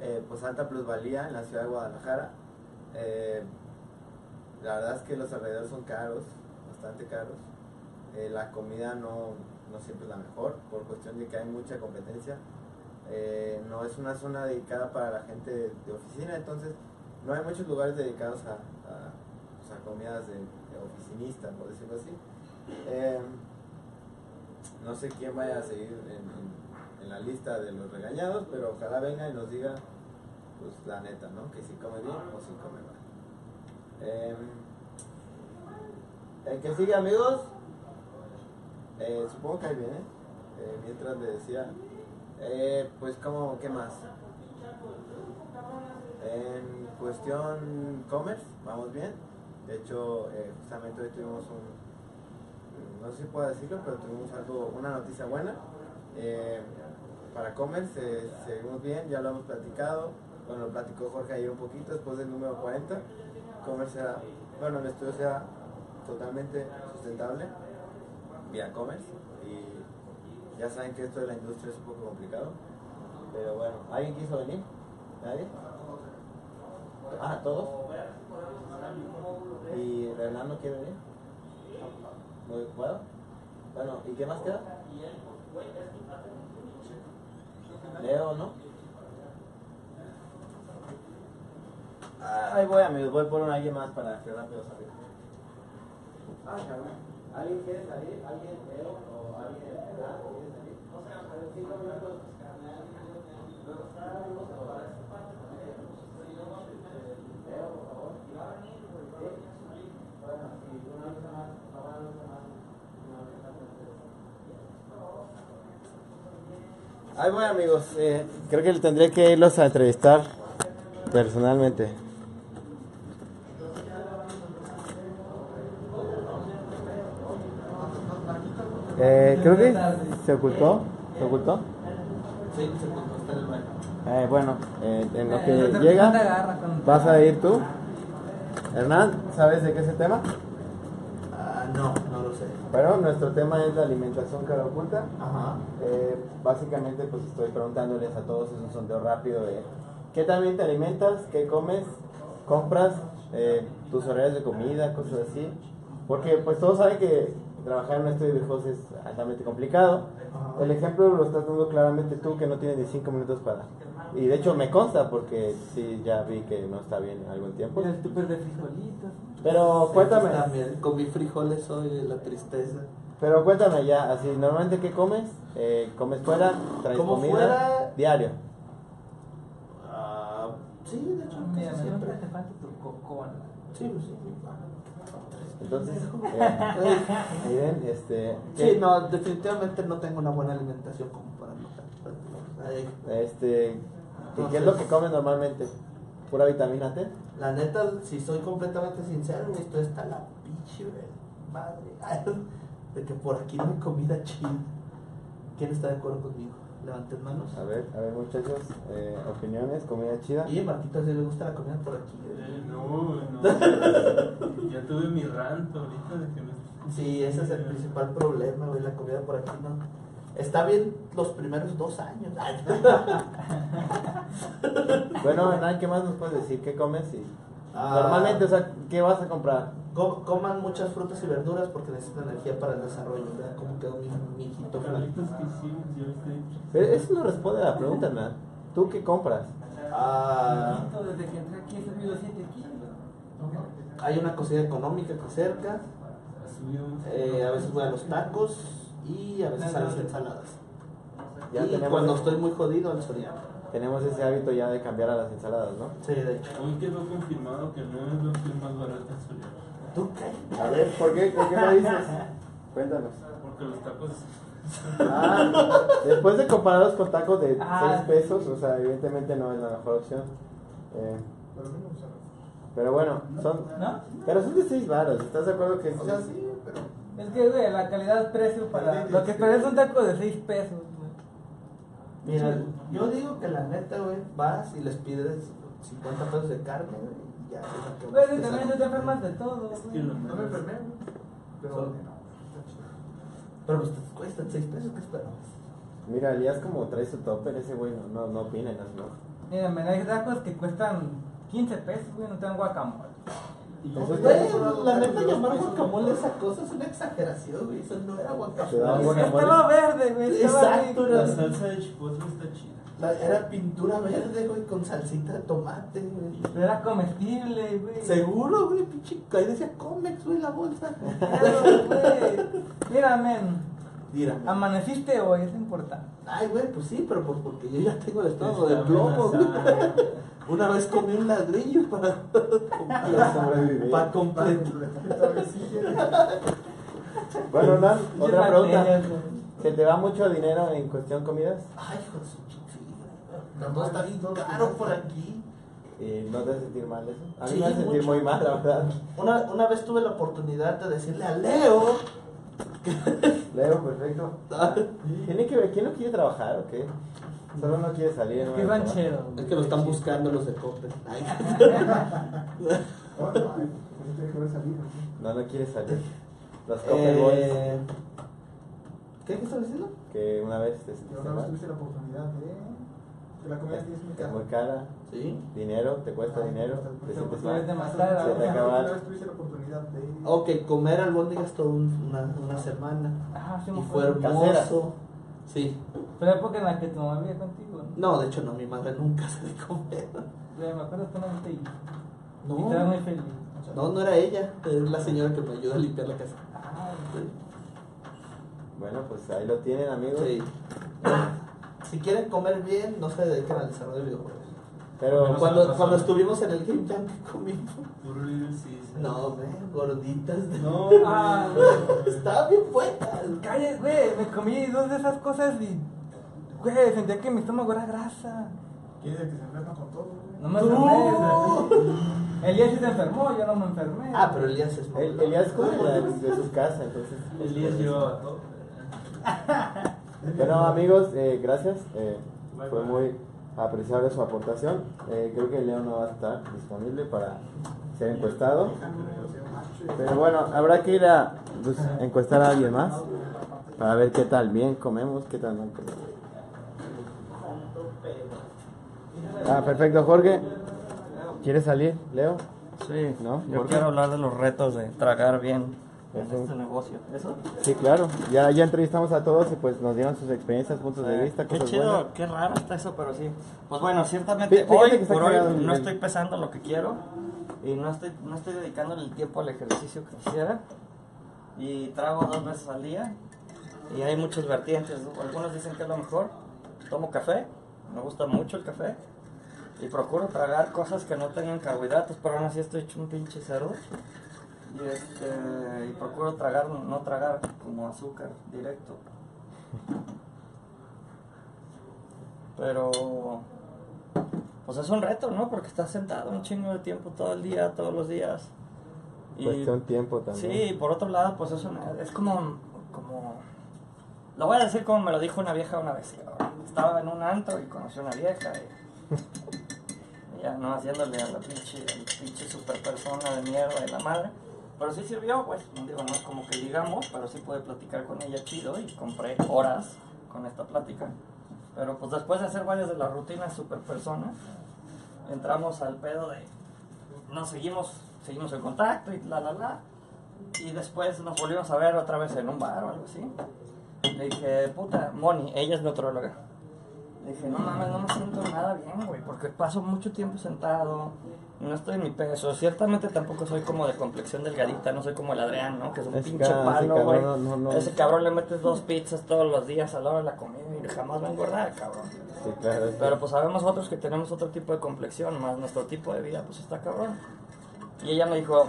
eh, pues alta plusvalía en la ciudad de Guadalajara. Eh, la verdad es que los alrededores son caros, bastante caros. Eh, la comida no, no siempre es la mejor por cuestión de que hay mucha competencia. Eh, no es una zona dedicada para la gente de oficina, entonces no hay muchos lugares dedicados a, a, comidas de, de oficinista, por decirlo así. Eh, no sé quién vaya a seguir en la lista de los regañados, pero ojalá venga y nos diga pues la neta, ¿no? Que si come bien o si come mal. Eh, el que sigue, amigos, eh, supongo que ahí viene. Eh, mientras le decía, eh, pues, como, ¿qué más? En cuestión commerce, vamos bien. De hecho, eh, justamente hoy tuvimos un, no sé si puedo decirlo, pero tuvimos algo, una noticia buena. Eh, para commerce eh, seguimos bien, ya lo hemos platicado. Bueno, lo platicó Jorge ayer un poquito después del número 40. Commerce será, bueno, el estudio será totalmente sustentable vía commerce. Ya saben que esto de la industria es un poco complicado. Pero bueno, ¿alguien quiso venir? ¿Nadie? Ah, ¿todos? ¿Y Renan no quiere venir? ¿No puedo? Bueno, ¿y qué más queda? Leo, ¿no? Ah, Ahí voy, amigos, voy por un alguien más para que rápido salga. Ah. ¿Alguien quiere salir? ¿Alguien Leo o alguien Hernán Ahí voy amigos, Eh, creo que tendré que irlos a entrevistar personalmente. Eh, creo que se ocultó, se ocultó. Sí, se ocultó, está en el baño. Eh, bueno, eh, en lo Eh, que no te llega, agarra vas a ir tú. Hernán, ¿sabes de qué es el tema? Ah, no, no lo sé. Bueno, nuestro tema es la alimentación cara oculta. Ajá. Eh, básicamente, pues estoy preguntándoles a todos, es un sondeo rápido de qué también te alimentas, qué comes, compras, eh, tus horarios de comida, cosas así. Porque pues todos saben que trabajar en un estudio de viejos es altamente complicado. El ejemplo lo estás dando claramente tú que no tienes ni cinco minutos para... Y de hecho me consta porque sí, ya vi que no está bien algún tiempo. El tupper de frijolitos. Pero cuéntame, También comí frijoles hoy la tristeza. pero cuéntame ya, así, normalmente qué comes? Eh, ¿Comes fuera? ¿Traes Como comida? fuera. Diario. Ah, sí, de hecho, Mira, casi siempre siempre. te falta tu cocón. Sí, pues sí. Entonces, eh, miren, este, Sí, no, definitivamente no tengo una buena alimentación como para notar. Este, ¿y qué es lo que comes normalmente? ¿Pura vitamina T? La neta, si soy completamente sincero, esto está la pinche madre. De que por aquí no hay comida chida. ¿Quién está de acuerdo conmigo? Levanten manos. A ver, a ver muchachos, eh, opiniones, comida chida. Y a Martita sí le gusta la comida por aquí. Eh, no, no. ya tuve mi rant ahorita de que me. Sí, ese es el principal problema, güey, la comida por aquí no. Está bien los primeros dos años. Bueno, Hernán, ¿qué más nos puedes decir? ¿Qué comes? Y Ah. Normalmente, o sea, ¿qué vas a comprar? Co- coman muchas frutas y verduras porque necesitan energía para el desarrollo. ¿verdad? ¿Cómo quedó mi, mi hijito? Que. Pero eso no responde a la pregunta, Hernán. ¿Tú qué compras? Ah, Desde que entré aquí he subido 7 kilos. hay una cocina económica aquí cerca. Eh, a veces voy a los tacos y a veces a las ensaladas. Ya y tenemos- cuando estoy muy jodido al Soriano. Tenemos ese hábito ya de cambiar a las ensaladas, ¿no? Sí, de hecho. Hoy quedó confirmado que no es la opción más barata en Soriana. ¿Tú qué? A ver, ¿por qué? ¿Por qué lo dices? Cuéntanos. Porque los tacos. Ah, después de compararlos con tacos de 6 Ah. pesos, o sea, evidentemente no es la mejor opción. Eh, Pero bueno, son, ¿No? pero son de 6 varos, ¿estás de acuerdo que O sea, sí, pero. Es que, güey, la calidad-precio para. Lo que esperé es un taco de 6 pesos, güey. Mira, yo digo que la neta, güey, vas y les pides 50 pesos de carne, güey, ya. te también tú te enfermas de todo, güey. No me enfermé, güey. Pero. Pero pues te cuestan 6 pesos, ¿qué esperabas? Mira, Elías como trae su topper, ese güey no, no, no opina. Mira, me hay tacos que cuestan 15 pesos, güey, no te dan guacamole. Eso es Güey, la neta llamar guacamole esa cosa es una exageración, güey. Eso no era da guacamole. Estaba verde, güey. estaba Exacto. La salsa de chipotle está chida. Era pintura verde, güey, con salsita de tomate, güey. Pero era comestible, güey. Seguro, güey, pinche. Ahí decía Comex, güey, la bolsa. Pero, güey. Mira, men. Mira. Amaneciste hoy, es importante. Ay, güey, pues sí, pero pues porque yo ya tengo el estómago de plomo, güey. Una vez comí un ladrillo para, Para sobrevivir. para completar. Bueno, Pinches otra pregunta. ¿Se te va mucho dinero en cuestión comidas? Ay, hijo Todo está bien caro por aquí. ¿Y no te hace sentir mal eso? A mí Sí, me hace sentir muy mal, la verdad. Una, una vez tuve la oportunidad de decirle a Leo. Leo, perfecto. ¿Tiene que ver? ¿Quién no quiere trabajar o qué? Solo no quiere salir. no Qué ranchero. Es que lo están buscando los de Coppel. No, no, pues. ¿no? No, quiere salir. Los Copper Boys, Eh, ¿Qué ¿Qué estás diciendo? que una vez este, ahora vez tuviste la oportunidad de. Que la comida es muy cara. muy cara, Sí. dinero, te cuesta Ah, dinero, te te cuesta sientes oportunidad de mal. Se te acaba. Una vez tuviste la oportunidad de. Ok, comer albóndigas toda un- una, una semana. Ajá, sí me Y fue hermoso. Sí. Fue la época en la que tu mamá vivía contigo, ¿no? No, de hecho no, mi madre nunca se de comer. Me acuerdo que no me Y No. estabas muy feliz. No, no era ella, es la señora que me ayuda a limpiar la casa. Ah, Bueno, pues ahí lo tienen, amigos. Sí. Si quieren comer bien, no se dediquen al desarrollo de videojuegos. Pero Cuando, cuando estuvimos en el Game Jam, ¿qué comimos? No, güey, gorditas. de- No, Ah, Estaba bien buena. Cállate, güey, me comí dos de esas cosas y. Güey, sentía que mi estómago era grasa. ¿Quién es el que se enferma con todo? güey? No me enfermé. Elías sí se enfermó, yo no me enfermé. Ah, pero Elías es El, Elías como de, de su casa, entonces. Elías llevaba todo. Bueno, amigos, eh, gracias. eh, fue muy apreciable su aportación. Eh, creo que Leo no va a estar disponible para ser encuestado. Pero bueno, habrá que ir a pues, encuestar a alguien más para ver qué tal bien comemos, qué tal mal comemos. Ah, perfecto, Jorge. ¿Quieres salir, Leo? Sí, ¿No? yo quiero hablar de los retos de tragar bien en Eso. este negocio. ¿Eso? Sí, claro. Ya, ya entrevistamos a todos y pues nos dieron sus experiencias, puntos de vista, Qué cosas chido, buenas. qué raro está eso, pero sí. Pues bueno, ciertamente Fí- hoy por hoy no estoy pesando lo que quiero y no estoy, no estoy dedicándole el tiempo al ejercicio que quisiera y trago dos veces al día y hay muchos vertientes. Algunos dicen que es lo mejor. Tomo café, me gusta mucho el café y procuro tragar cosas que no tengan carbohidratos, pero aún así estoy hecho un pinche cerdo. Y, este, y procuro tragar, no tragar como azúcar directo. Pero, pues es un reto, ¿no? Porque estás sentado un chingo de tiempo todo el día, todos los días. Y, Cuestión tiempo también. sí, y por otro lado, pues es, una- es como, como, lo voy a decir como me lo dijo una vieja una vez. Estaba en un antro y conocí a una vieja y, y ya no haciéndole a la pinche, a la pinche super persona de mierda de la madre. Pero sí sirvió, pues, digo, no es como que digamos, pero sí pude platicar con ella chido y compré horas con esta plática. Pero pues después de hacer varias de las rutinas super personas, entramos al pedo de, nos seguimos, seguimos en contacto y la la la. Y después nos volvimos a ver otra vez en un bar o algo así. Le dije, puta, Moni, ella es nutrióloga. Le dije, no mames, no me siento nada bien, güey, porque paso mucho tiempo sentado, no estoy en mi peso. Ciertamente tampoco soy como de complexión delgadita, no soy como el Adrián, ¿no? Que es un Es pinche ca- palo, güey. no- no- no- Ese cabrón le metes dos pizzas todos los días a la hora de la comida y jamás va a engordar, cabrón. Sí, claro. Pero pues sabemos otros que tenemos otro tipo de complexión, más nuestro tipo de vida, pues está cabrón. Y ella me dijo,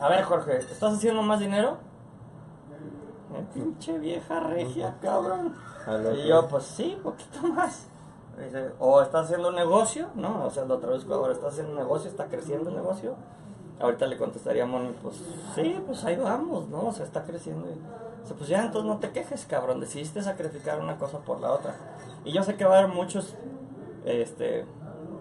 a ver Jorge, ¿estás haciendo más dinero? Eh, pinche vieja regia, cabrón. Y yo, pues sí, poquito más. Dice, o estás haciendo un negocio, ¿no? O sea, lo traduzco ahora, estás haciendo un negocio, está creciendo el negocio. Ahorita le contestaríamos, pues sí, pues ahí vamos, ¿no? O sea, está creciendo. O sea, pues ya, entonces no te quejes, cabrón. Decidiste sacrificar una cosa por la otra. Y yo sé que va a haber muchos, este,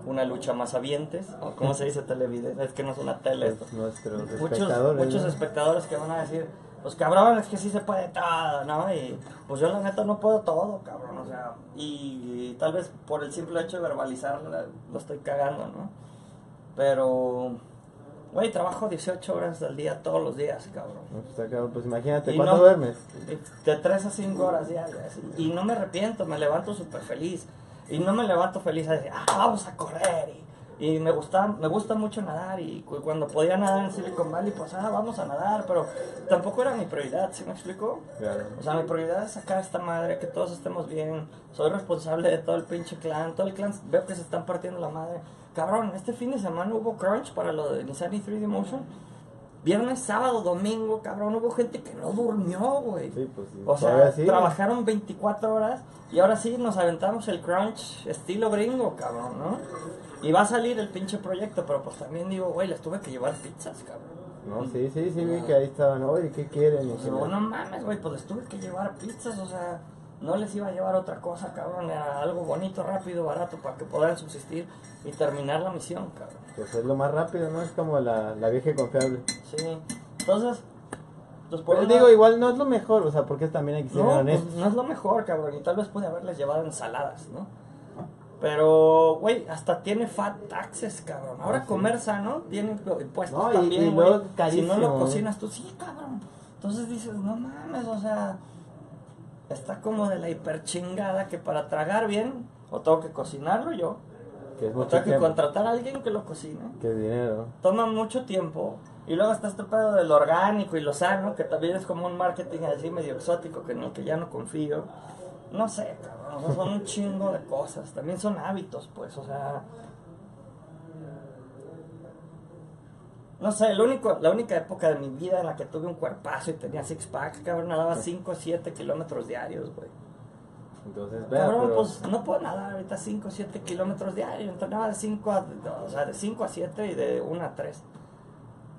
una lucha más avientes, o como se dice televidente, es que no es una tele esto. nuestros Muchos, espectadores. muchos espectadores que van a decir, pues cabrón, es que sí se puede todo, ¿no? Y pues yo la neta no puedo todo, cabrón, o sea, y, y tal vez por el simple hecho de verbalizarlo la- lo estoy cagando, ¿no? Pero, güey, trabajo 18 horas al día todos los días, cabrón. Pues, cabrón. Pues imagínate, ¿cuánto no- duermes? De 3 a 5 horas diarias. Y no me arrepiento, me levanto súper feliz. Y no me levanto feliz a decir, ah, vamos a correr. Y, y me, gusta, me gusta mucho nadar. Y cu- cuando podía nadar en Silicon Valley, pues, ah, vamos a nadar. Pero tampoco era mi prioridad, ¿sí me explico? Claro. O sea, mi prioridad es sacar a esta madre, que todos estemos bien. Soy responsable de todo el pinche clan. Todo el clan veo que se están partiendo la madre. Cabrón, este fin de semana hubo crunch para lo de Nissan y 3D Motion. Viernes, sábado, domingo, cabrón, hubo gente que no durmió, güey. Sí, pues sí. O sea, sí. trabajaron 24 horas y ahora sí nos aventamos el crunch estilo gringo, cabrón, ¿no? Y va a salir el pinche proyecto, pero pues también digo, güey, les tuve que llevar pizzas, cabrón. No, sí, sí, sí, vi que ahí estaban. Oye, ¿qué quieren? Y la- no mames, güey, pues les tuve que llevar pizzas, o sea, no les iba a llevar otra cosa, cabrón, era algo bonito, rápido, barato, para que puedan subsistir y terminar la misión, cabrón. Pues es lo más rápido, ¿no? Es como la, la vieja y confiable. Sí, entonces, pues por Pero un digo, igual no es lo mejor, o sea, porque también hay que ser No, pues, honestos. no es lo mejor, cabrón. Y tal vez pude haberles llevado ensaladas, ¿no? Pero, güey, hasta tiene fat taxes, cabrón. Ahora Ah, sí. comer sano tiene impuestos No, también, güey. Si no lo ¿eh? cocinas tú, sí, cabrón. Entonces dices, no mames, o sea, está como de la hiperchingada que para tragar bien, o tengo que cocinarlo yo, Que es o tengo que tiempo. contratar a alguien que lo cocine. Que dinero. Toma mucho tiempo. Y luego está este pedo del orgánico y lo sano, que también es como un marketing así medio exótico, que en el que ya no confío. No sé, cabrón, o sea, son un chingo de cosas. También son hábitos, pues, o sea... No sé, el único, la única época de mi vida en la que tuve un cuerpazo y tenía six pack, cabrón, nadaba 5 o 7 kilómetros diarios, güey. Entonces, vea, Cabrón, pero... pues no puedo nadar ahorita 5 o 7 kilómetros diarios. Entrenaba de 5 a, o sea, de 5 a 7 y de 1 a 3.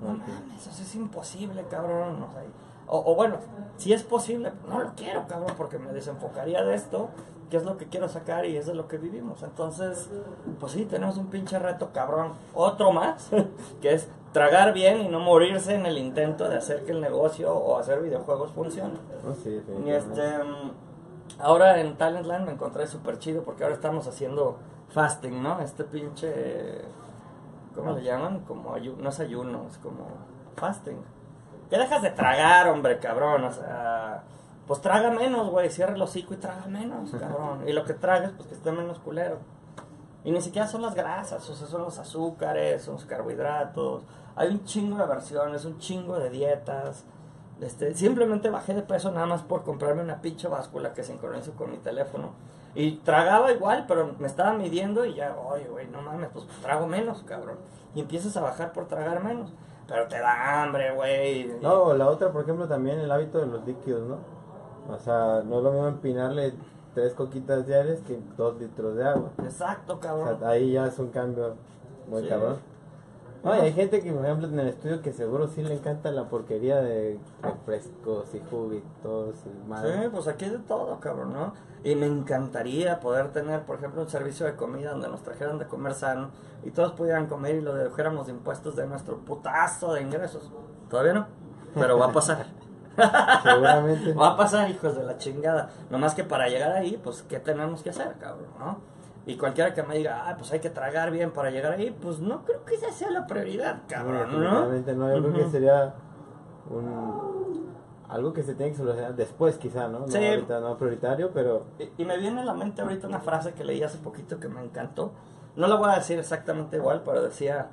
No mames, eso es imposible, cabrón. O, sea, o, o bueno, si es posible, no lo quiero, cabrón, porque me desenfocaría de esto, que es lo que quiero sacar y es de lo que vivimos. Entonces, pues sí, tenemos un pinche reto, cabrón. Otro más, que es tragar bien y no morirse en el intento de hacer que el negocio o hacer videojuegos funcione. No, sí, Y este, ahora en Talentland me encontré súper chido porque ahora estamos haciendo fasting, ¿no? Este pinche, ¿cómo le llaman? Como ayu- no es ayuno, es como fasting. Que dejas de tragar, hombre, cabrón, o sea, pues traga menos, güey, cierra el hocico y traga menos, cabrón. Y lo que tragues, pues que esté menos culero. Y ni siquiera son las grasas, o sea, son los azúcares, son los carbohidratos. Hay un chingo de versiones, un chingo de dietas. Este, simplemente bajé de peso nada más por comprarme una pinche báscula que sincronizo con mi teléfono. Y tragaba igual, pero me estaba midiendo y ya, oye, güey, no mames, pues trago menos, cabrón. Y empiezas a bajar por tragar menos. Pero te da hambre, güey. No, la otra, por ejemplo, también el hábito de los líquidos, ¿no? O sea, no es lo mismo empinarle tres coquitas diarias que dos litros de agua. Exacto, O cabrón. sea, ahí ya es un cambio muy Sí. cabrón. No, y hay gente que, por ejemplo, en el estudio que seguro sí le encanta la porquería de refrescos y juguitos y madre. Sí, pues aquí hay de todo, cabrón, ¿no? Y me encantaría poder tener, por ejemplo, un servicio de comida donde nos trajeran de comer sano y todos pudieran comer y lo dedujéramos de impuestos de nuestro putazo de ingresos. Todavía no, pero va a pasar. Seguramente. Va a pasar, hijos de la chingada. Nomás que para llegar ahí, pues, ¿qué tenemos que hacer, cabrón, no? Y cualquiera que me diga, ah, pues hay que tragar bien para llegar ahí, pues no creo que esa sea la prioridad, cabrón, ¿no? No, yo creo que sería un algo que se tiene que solucionar después quizá, ¿no? Ahorita no prioritario, pero Y, y me viene a la mente ahorita una frase que leí hace poquito que me encantó. No la voy a decir exactamente igual, pero decía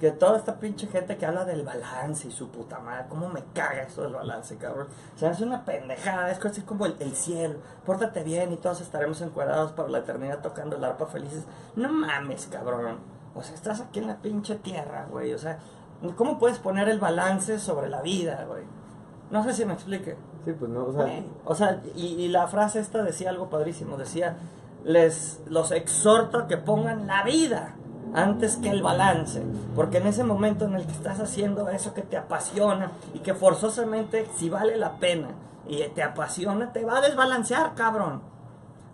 que toda esta pinche gente que habla del balance y su puta madre, cómo me caga eso del balance, cabrón. O sea, es una pendejada, es casi como el, el cielo. Pórtate bien y todos estaremos encuadrados para la eternidad tocando el arpa felices. No mames, cabrón. O sea, estás aquí en la pinche tierra, güey. O sea, ¿cómo puedes poner el balance sobre la vida, güey? No sé si me explique. sí, pues no, o sea, Güey, O sea, y, y la frase esta decía algo padrísimo, decía, les los exhorto a que pongan la vida antes que el balance, porque en ese momento en el que estás haciendo eso que te apasiona y que forzosamente si vale la pena y te apasiona, te va a desbalancear, cabrón.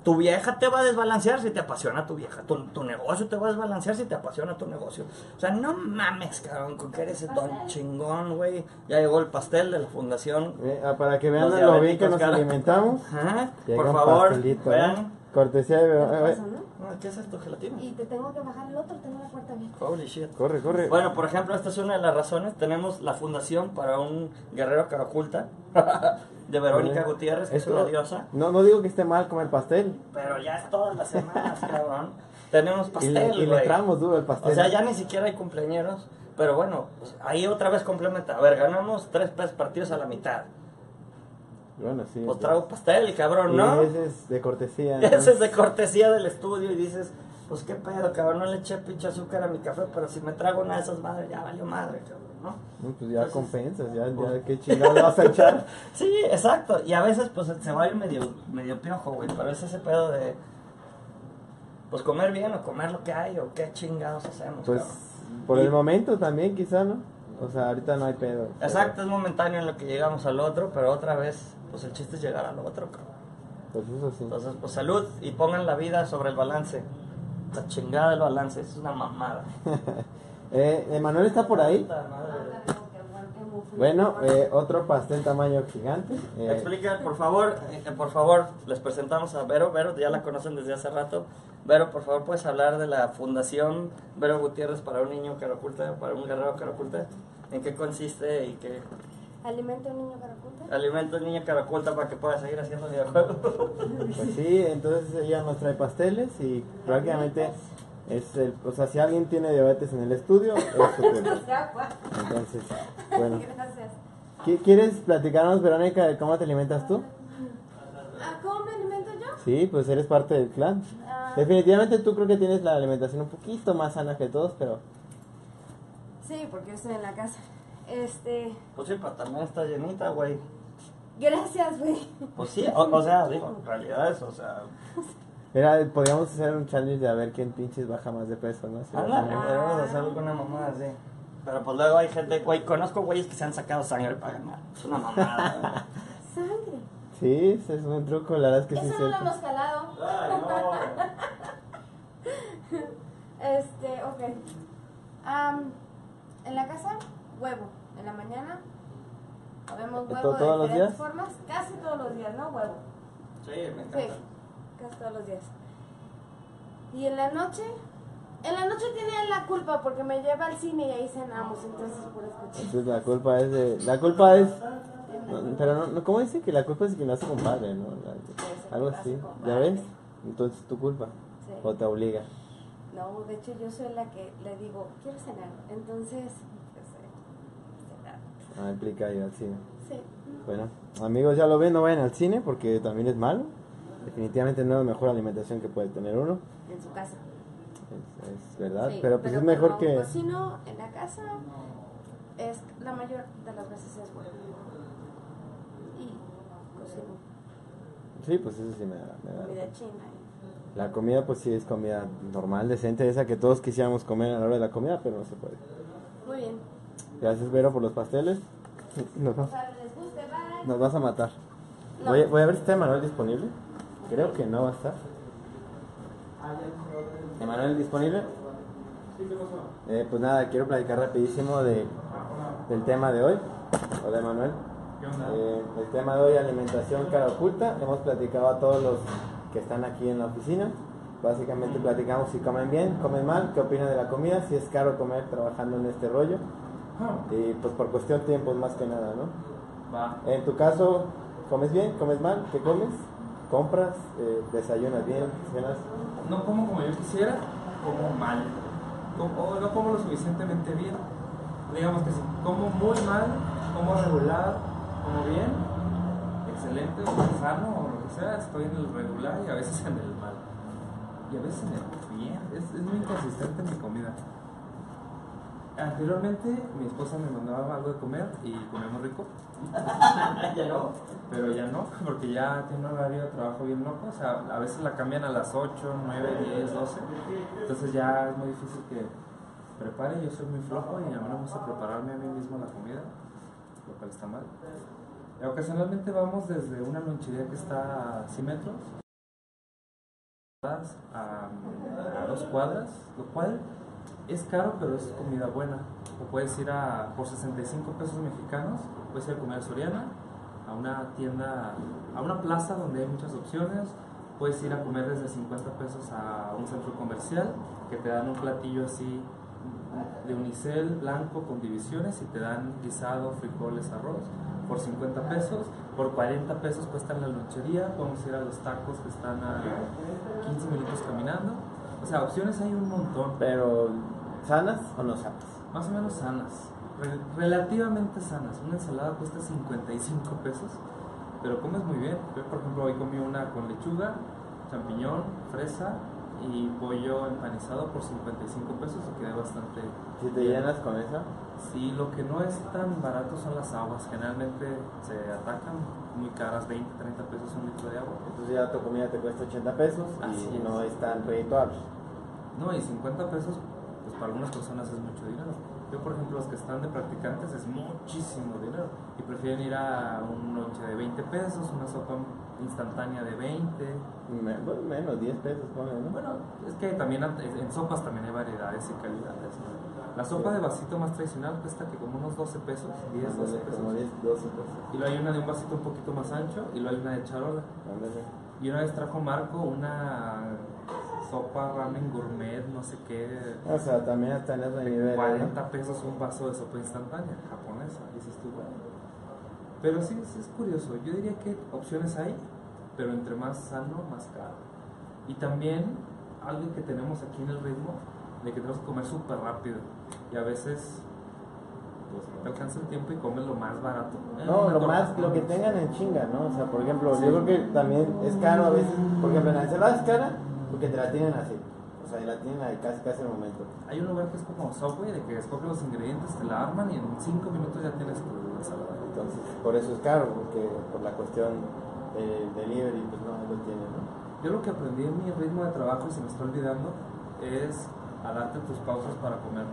Tu vieja te va a desbalancear si te apasiona tu vieja. Tu, tu negocio te va a desbalancear si te apasiona tu negocio. O sea, no mames, cabrón, con que eres don chingón, güey. Ya llegó el pastel de la fundación. eh, ah, para que vean lo bien que nos cara. alimentamos. Ajá, por favor, ¿no? vean. Cortesía de... ¿Qué eh, eh, pasa, no? Ah, ¿Qué es esto, gelatina? Y te tengo que bajar el otro, tengo la puerta abierta. Holy shit. Corre, corre. Bueno, por ejemplo, esta es una de las razones. Tenemos la fundación para un guerrero que oculta de Verónica Oye, Gutiérrez, que es una diosa. No, no digo que esté mal comer pastel. Pero ya es todas las semanas, cabrón. Tenemos y le, pastel, y le entramos duro el pastel. O sea, ya ni siquiera hay cumpleañeros. Pero bueno, pues, ahí otra vez complementa. A ver, ganamos tres partidos a la mitad. Bueno, sí. Pues trago pastel, cabrón, Y ¿no? ese es de cortesía. ¿no? Ese es de cortesía del estudio y dices, pues qué pedo, cabrón, no le eché pinche azúcar a mi café, pero si me trago una de esas madres, ya valió madre, cabrón, ¿no? No, pues ya Entonces, compensas, ya, ya pues- qué chingado vas a echar. Sí, exacto, y a veces pues se va a ir medio, medio piojo, güey, pero es ese pedo de, pues comer bien o comer lo que hay o qué chingados hacemos, Pues cabrón. por Y- el momento también quizá, ¿no? O sea, ahorita no hay pedo. Exacto, es momentáneo en lo que llegamos al otro, pero otra vez, pues el chiste es llegar al otro, cabrón. Pues eso sí. Entonces, pues salud y pongan la vida sobre el balance. La chingada del balance, es una mamada. Eh, Emanuel está por ahí. Bueno, eh, otro pastel tamaño gigante. Eh, Explica, por favor, eh, por favor, les presentamos a Vero. Vero, ya la conocen desde hace rato. Vero, por favor, puedes hablar de la Fundación Vero Gutiérrez para un niño que oculta, para un guerrero que oculta. ¿En qué consiste y qué Alimenta a un niño para ocultar. alimenta un niño oculta para que pueda seguir haciendo videojuegos? pues sí, entonces ella nos trae pasteles y prácticamente Es el, o sea, si alguien tiene diabetes en el estudio, es su culpa. Entonces, bueno. Gracias. ¿Qui- ¿Quieres platicarnos, Verónica, de cómo te alimentas tú? Ah, ¿Cómo me alimento yo? Sí, pues eres parte del clan. Ah, Definitivamente tú creo que tienes la alimentación un poquito más sana que todos, pero sí, porque yo estoy en la casa. Este. Pues sí, pero también está llenita, güey. Gracias, güey. Pues sí, o, o sea, digo, en realidad es, o sea... Mira, podríamos hacer un challenge de a ver quién pinches baja más de peso, ¿no? Si Ándale, bajamos- podemos hacer alguna mamada así. Pero pues luego hay gente, güey, conozco güeyes que se han sacado sangre para ganar. Es una mamada. Sangre. Sí, ese es un truco, la verdad es que sí es Eso no lo hemos calado. Este, ok. Am, en la casa, huevo. En la mañana, comemos ¿To- huevo de todos los diferentes días? formas. Casi todos los días, ¿no? Huevo. Sí, me encanta. Sí, casi todos los días. Y en la noche, en la noche tiene la culpa porque me lleva al cine y ahí cenamos, entonces por escuchar. Entonces la culpa es de... La culpa es... no, pero no, no, ¿cómo dice? Que la culpa es de quien hace compadre, ¿no? La- algo así, ¿ya ves? Entonces es tu culpa. Sí. O te obliga. No, de hecho yo soy la que le digo, quiero cenar. Entonces. Ah, implica ir al cine. Sí. Bueno, amigos, ya lo ven, no vayan al cine porque también es malo. Definitivamente no es la mejor alimentación que puede tener uno. En su casa. Es, es verdad, Sí, pero pues es mejor que... cocino en la casa, es la mayor de las veces es bueno. Y cocino Sí, pues eso sí me da... me da- comida china. y- La comida pues sí es comida normal, decente, esa que todos quisiéramos comer a la hora de la comida, pero no se puede. Muy bien. Gracias Vero por los pasteles. Nos, nos vas a matar. No. Voy, a- voy a ver si está Emanuel disponible. Creo que no va a estar. ¿Emanuel disponible? Eh, pues nada, quiero platicar rapidísimo de, del tema de hoy. Hola Emanuel. Eh, el tema de hoy, alimentación cara oculta. Hemos platicado a todos los que están aquí en la oficina. Básicamente platicamos si comen bien, comen mal, qué opinan de la comida, si es caro comer trabajando en este rollo. Y pues por cuestión de tiempos más que nada, ¿no? Va. En tu caso, ¿comes bien? ¿Comes mal? ¿Qué comes? ¿Compras? Eh, ¿Desayunas bien? ¿Cenas? No como como yo quisiera, como mal. O no como lo suficientemente bien. Digamos que si como muy mal, como regular, como bien, excelente, o sano o lo que sea, estoy en el regular y a veces en el mal. Y a veces en el bien. Es, es muy inconsistente mi comida. Anteriormente mi esposa me mandaba algo de comer y comíamos rico. ya no. Pero ya no, porque ya tiene un horario de trabajo bien loco. O sea, a veces la cambian a las 8, 9, 10, 12. Entonces ya es muy difícil que prepare. Yo soy muy flojo y a mí no me gusta prepararme a mí mismo la comida, lo cual está mal. Y ocasionalmente vamos desde una lonchería que está a 100 metros a, a dos cuadras, lo cual es caro, pero es comida buena. O puedes ir a, por 65 pesos mexicanos, puedes ir a comer a Soriana, a una tienda, a una plaza donde hay muchas opciones. Puedes ir a comer desde 50 pesos a un centro comercial que te dan un platillo así de unicel blanco con divisiones y te dan guisado, frijoles, arroz por 50 pesos. Por 40 pesos cuesta la lonchería. Podemos ir a los tacos que están a 15 minutos caminando. O sea, opciones hay un montón. Pero, ¿sanas o no sanas? Más o menos sanas, re- relativamente sanas. Una ensalada cuesta 55 pesos, pero comes muy bien. Yo, por ejemplo, hoy comí una con lechuga, champiñón, fresa y pollo empanizado por 55 pesos y quedé bastante. Si te bien. llenas con esa, Sí, lo que no es tan barato son las aguas. Generalmente se atacan muy caras, 20, 30 pesos un litro de agua. entonces ya tu comida te cuesta 80 pesos Así y es. no es tan redituable. No, y 50 pesos, pues para algunas personas es mucho dinero. Yo, por ejemplo, los que están de practicantes es muchísimo dinero. Y prefieren ir a un lonche de 20 pesos, una sopa instantánea de 20. Me- bueno, menos, 10 pesos, ponle, ¿no? Bueno, es que también en sopas también hay variedades y calidades. ¿no? La sopa de vasito más tradicional cuesta que como unos 12 pesos, 10, 12 Ándale, pesos. como 10, 12 pesos. Y luego hay una de un vasito un poquito más ancho y luego hay una de charola. Ándale. Y una vez trajo Marco una sopa ramen gourmet, no sé qué, O sea, también hasta en ese nivel. ¿no? 40 pesos un vaso de sopa instantánea japonesa. Dices tú. Pero sí, sí es curioso. Yo diría que opciones hay, pero entre más sano, más caro. Y también algo que tenemos aquí en el ritmo de que tenemos que comer súper rápido y a veces pues no te alcanza el tiempo y comes lo más barato. Eh, No, lo más, lo que tengan en chinga, ¿no? O sea, por ejemplo, Sí. yo creo que también es caro a veces, por ejemplo, en la ensalada es cara porque te la tienen así. O sea, y la tienen ahí casi casi al momento. Hay un lugar que es como Subway, de que escoges los ingredientes, te la arman y en 5 minutos ya tienes tu ensalada. Entonces, por eso es caro, porque por la cuestión del delivery, pues no lo tienen, ¿no? Yo lo que aprendí en mi ritmo de trabajo, y se me está olvidando, es a darte tus pausas para comer.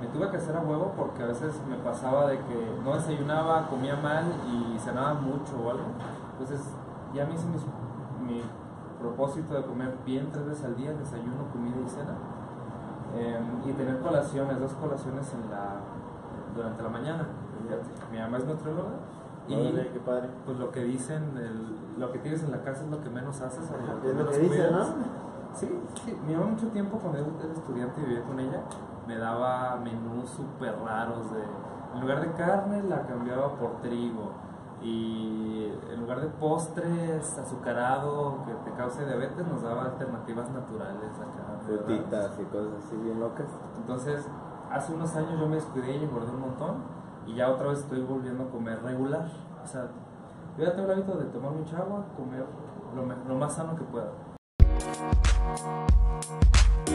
Me tuve que hacer a huevo porque a veces me pasaba de que no desayunaba, comía mal y cenaba mucho o algo. Entonces ya me hice mis- mi propósito de comer bien tres veces al día, desayuno, comida y cena. Em, y tener colaciones, dos colaciones en la, durante la mañana. Mi mamá es nutrióloga y qué padre. pues lo que dicen, el- lo que tienes en la casa es lo que menos haces. o lo Es lo que dicen. ¿no? Sí, sí, mi mamá mucho tiempo cuando era estudiante y vivía con ella, me daba menús súper raros de, en lugar de carne la cambiaba por trigo y en lugar de postres azucarado que te cause diabetes nos daba alternativas naturales acá. Frutitas y cosas así bien locas. Entonces, hace unos años yo me descuidé y engordé un montón y ya otra vez estoy volviendo a comer regular. O sea, yo ya tengo el hábito de tomar mucha agua, comer lo, lo más sano que pueda.